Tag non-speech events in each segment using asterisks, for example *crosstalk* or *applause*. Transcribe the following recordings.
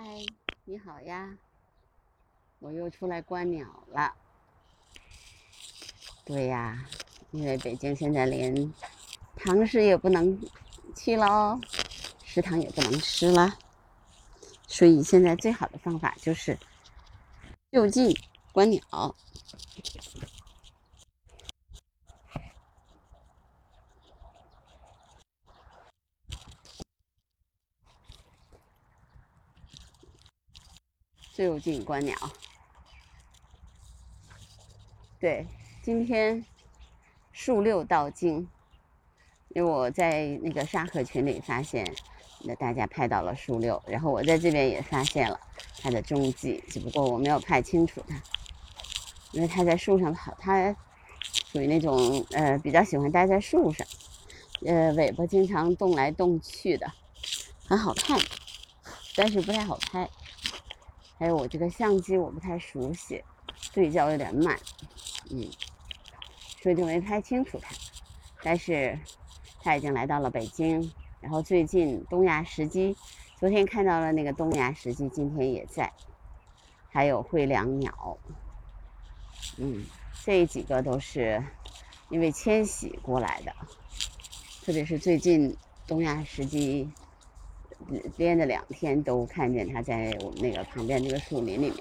嗨，你好呀！我又出来观鸟了。对呀，因为北京现在连堂食也不能去了，食堂也不能吃了，所以现在最好的方法就是就近观鸟。就近观鸟。对，今天数六到京，因为我在那个沙河群里发现，那大家拍到了数六，然后我在这边也发现了它的踪迹，只不过我没有拍清楚它，因为它在树上跑，它属于那种呃比较喜欢待在树上，呃尾巴经常动来动去的，很好看，但是不太好拍。还有我这个相机我不太熟悉，对焦有点慢，嗯，所以就没拍清楚它。但是它已经来到了北京，然后最近东亚时鸡，昨天看到了那个东亚时鸡，今天也在，还有灰椋鸟，嗯，这几个都是因为迁徙过来的，特别是最近东亚时鸡。连着两天都看见它在我们那个旁边那个树林里面，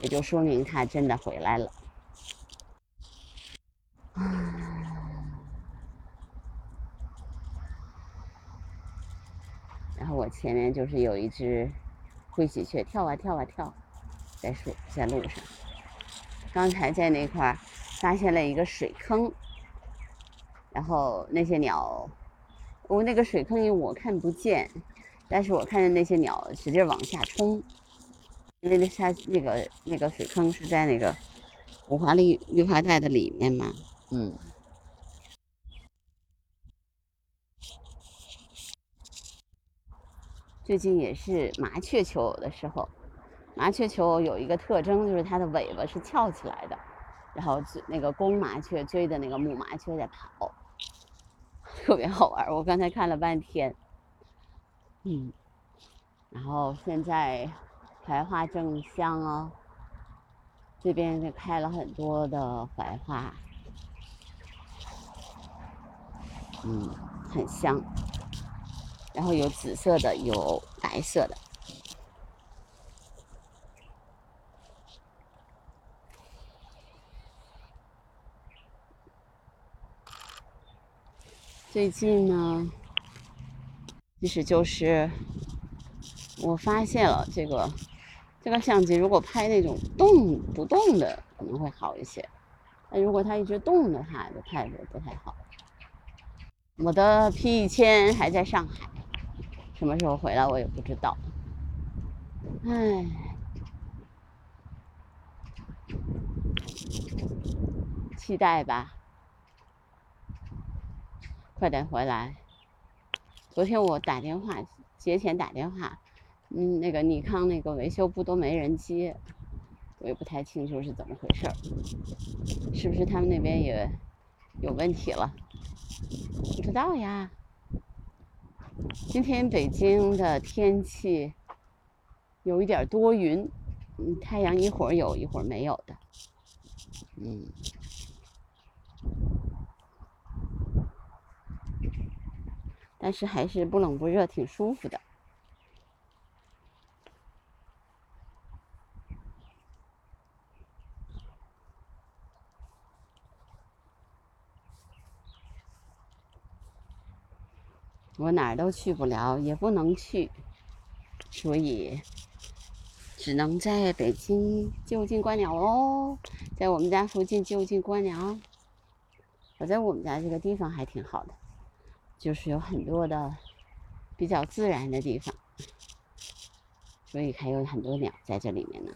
也就说明它真的回来了。然后我前面就是有一只灰喜鹊跳啊跳啊跳，在树在路上。刚才在那块儿发现了一个水坑，然后那些鸟，我那个水坑因为我看不见。但是我看见那些鸟使劲往下冲，因为那下那个那个水坑是在那个五华绿绿化带的里面嘛，嗯。最近也是麻雀求偶的时候，麻雀求偶有一个特征，就是它的尾巴是翘起来的，然后那个公麻雀追的那个母麻雀在跑，特别好玩。我刚才看了半天。嗯，然后现在槐花正香哦，这边就开了很多的槐花，嗯，很香。然后有紫色的，有白色的。最近呢？其实就是我发现了这个这个相机，如果拍那种动不动的可能会好一些，但如果它一直动的话，就拍的不太好。我的 P 一千还在上海，什么时候回来我也不知道。唉，期待吧，快点回来。昨天我打电话，节前打电话，嗯，那个尼康那个维修部都没人接，我也不太清楚是怎么回事儿，是不是他们那边也有问题了？不知道呀。今天北京的天气有一点多云，嗯，太阳一会儿有一会儿没有的，嗯。但是还是不冷不热，挺舒服的。我哪儿都去不了，也不能去，所以只能在北京就近观鸟喽，在我们家附近就近观鸟。我在我们家这个地方还挺好的。就是有很多的比较自然的地方，所以还有很多鸟在这里面呢。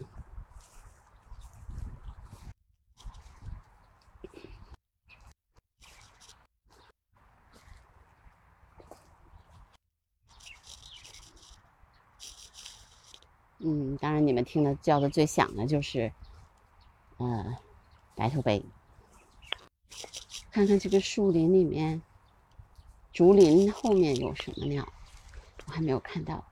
嗯，当然你们听的叫的最响的就是，呃，白头鹎。看看这个树林里面。竹林后面有什么鸟？我还没有看到。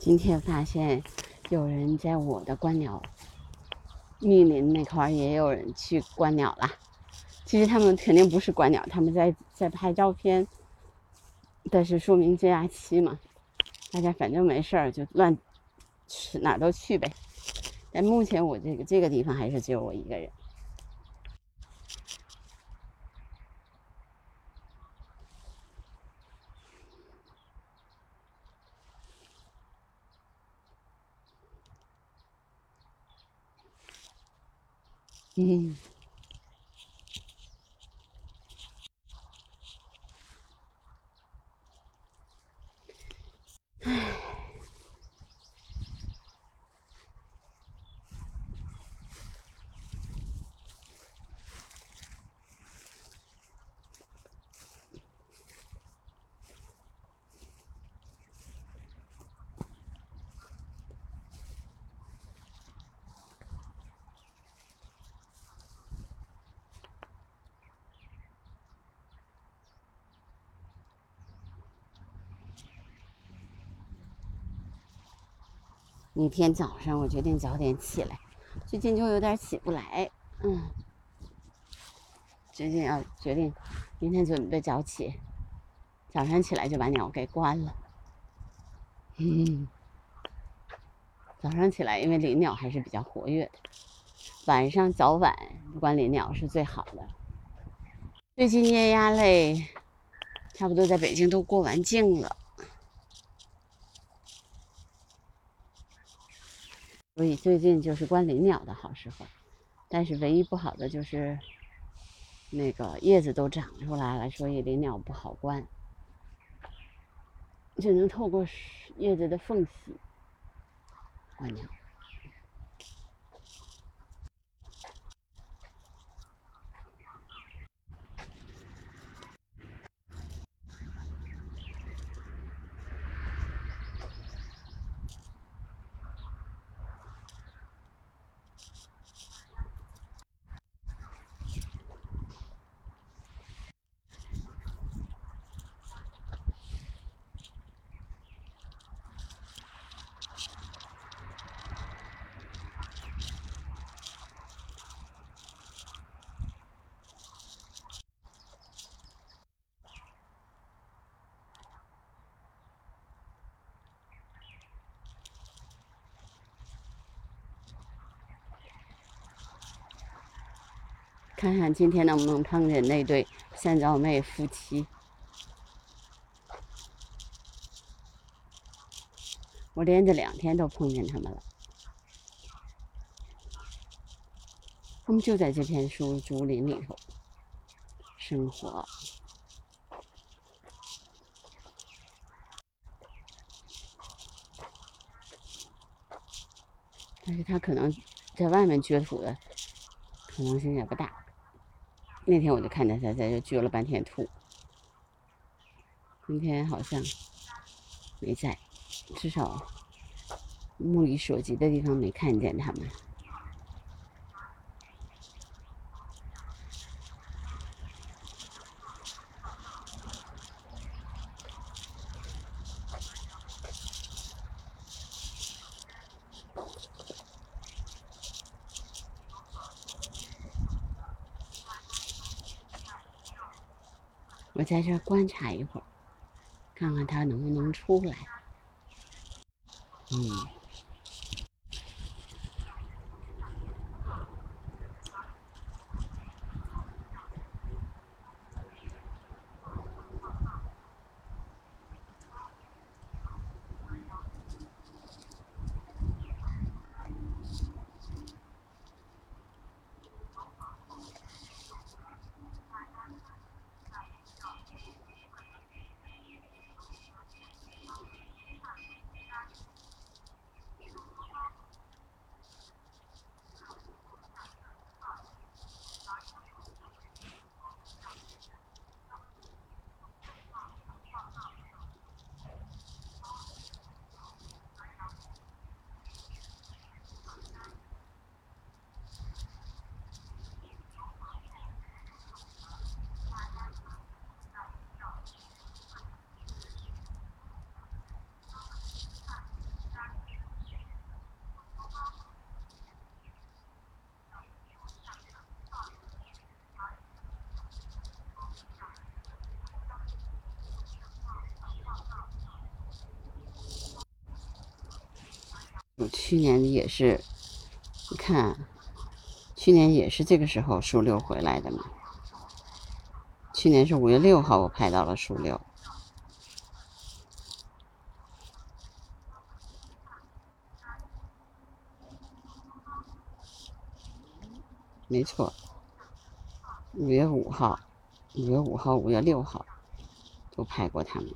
今天发现有人在我的观鸟密林那块儿也有人去观鸟了。其实他们肯定不是观鸟，他们在在拍照片。但是说明假期嘛，大家反正没事儿就乱去哪都去呗。但目前我这个这个地方还是只有我一个人。嗯。明天早上我决定早点起来，最近就有点起不来，嗯，最近要决定明天准备早起，早上起来就把鸟给关了，嗯，早上起来因为林鸟还是比较活跃的，晚上早晚关林鸟是最好的。最近雁鸭类差不多在北京都过完境了。所以最近就是观林鸟的好时候，但是唯一不好的就是那个叶子都长出来了，所以林鸟不好观，只能透过叶子的缝隙观鸟。看看今天能不能碰见那对三角妹夫妻。我连着两天都碰见他们了，他们就在这片树竹林里头生活，但是他可能在外面掘土的可能性也不大。那天我就看见他在这撅了半天土，今天好像没在，至少目力所及的地方没看见他们。我在这观察一会儿，看看它能不能出来。嗯。我去年也是，你看，去年也是这个时候数六回来的嘛。去年是五月六号，我拍到了数六。没错，五月五号、五月五号、五月六号都拍过他们。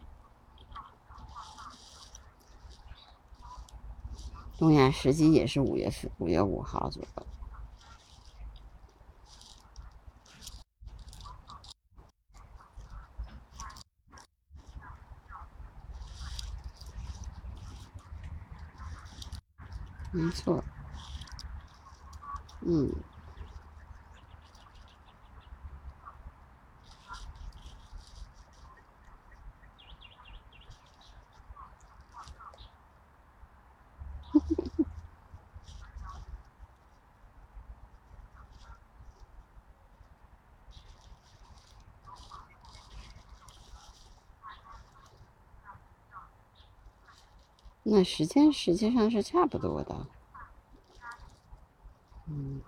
东亚时机也是五月份，五月五号左右。没错，嗯。那时间实际上是差不多的，嗯。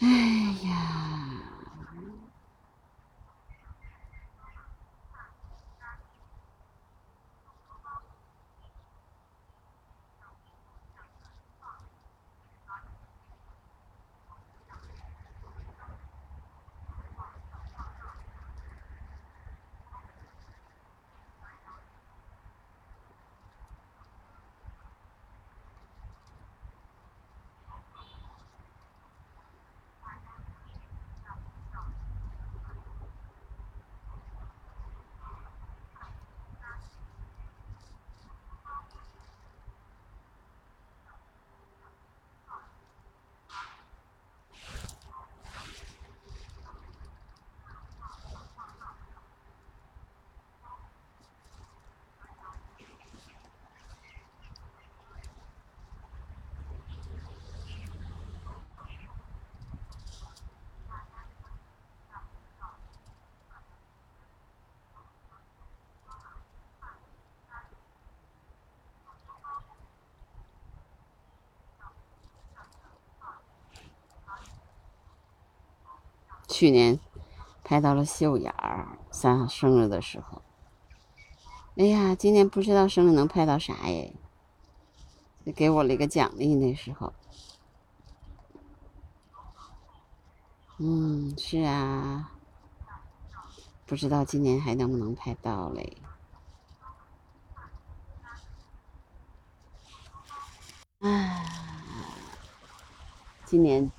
哎呀去年拍到了秀雅儿三生日的时候，哎呀，今年不知道生日能拍到啥耶，就给我了一个奖励那时候。嗯，是啊，不知道今年还能不能拍到嘞。啊，今年，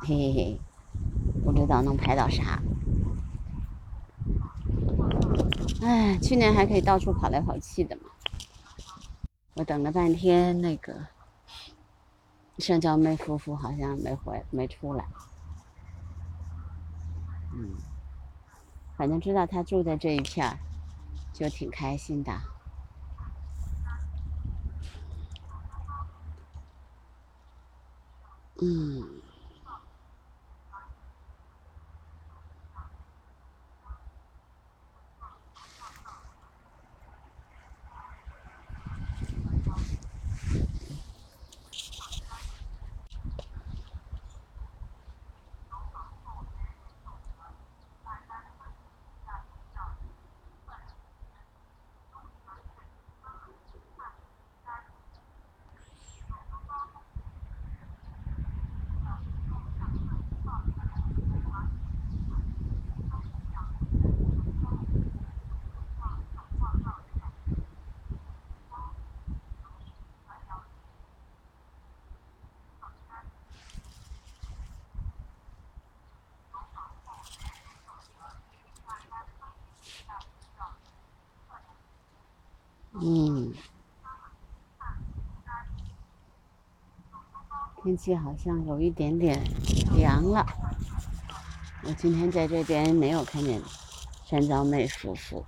嘿嘿嘿。不知道能拍到啥，哎，去年还可以到处跑来跑去的嘛。我等了半天，那个盛娇妹夫妇好像没回，没出来。嗯，反正知道他住在这一片儿，就挺开心的。嗯。嗯，天气好像有一点点凉了，我今天在这边没有看见山皂妹夫妇，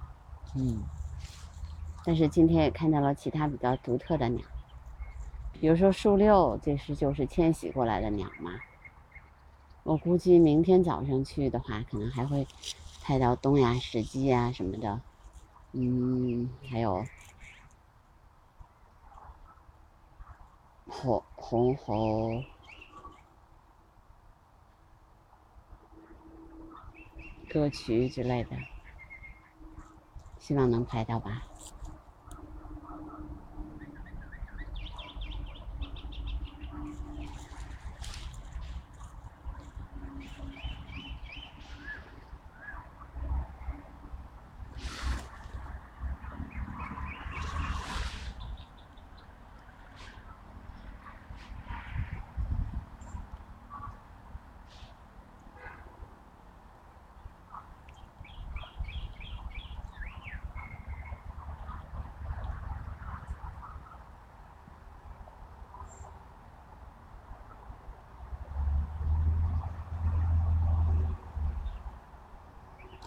嗯，但是今天也看到了其他比较独特的鸟，比如说树六，这是就是迁徙过来的鸟嘛。我估计明天早上去的话，可能还会拍到东亚石鸡啊什么的，嗯，还有红红喉。歌曲之类的，希望能拍到吧。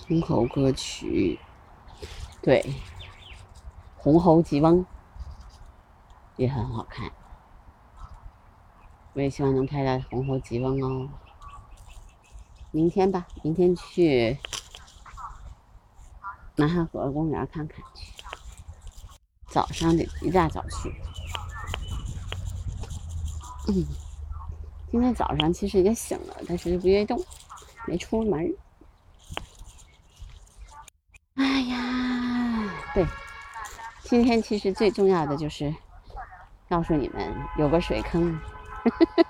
红猴歌曲，对，红猴吉翁也很好看，我也希望能拍到红猴吉翁哦。明天吧，明天去南汉河公园看看，早上得一大早去。嗯，*laughs* 今天早上其实也醒了，但是不愿意动，没出门。对，今天其实最重要的就是告诉你们，有个水坑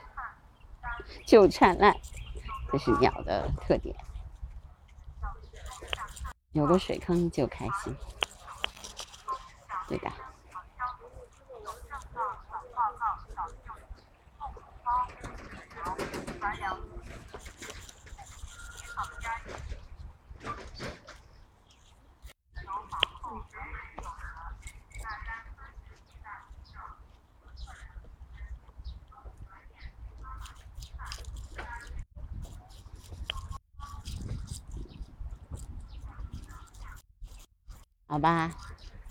*laughs* 就灿烂，这是鸟的特点。有个水坑就开心，对的。好吧，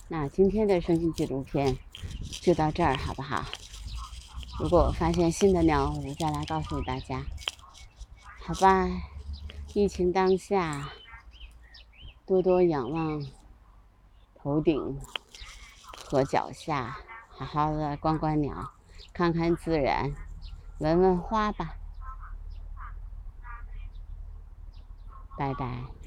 那今天的声音纪录片就到这儿，好不好？如果我发现新的鸟，我再来告诉大家。好吧，疫情当下，多多仰望头顶和脚下，好好的观观鸟，看看自然，闻闻花吧。拜拜。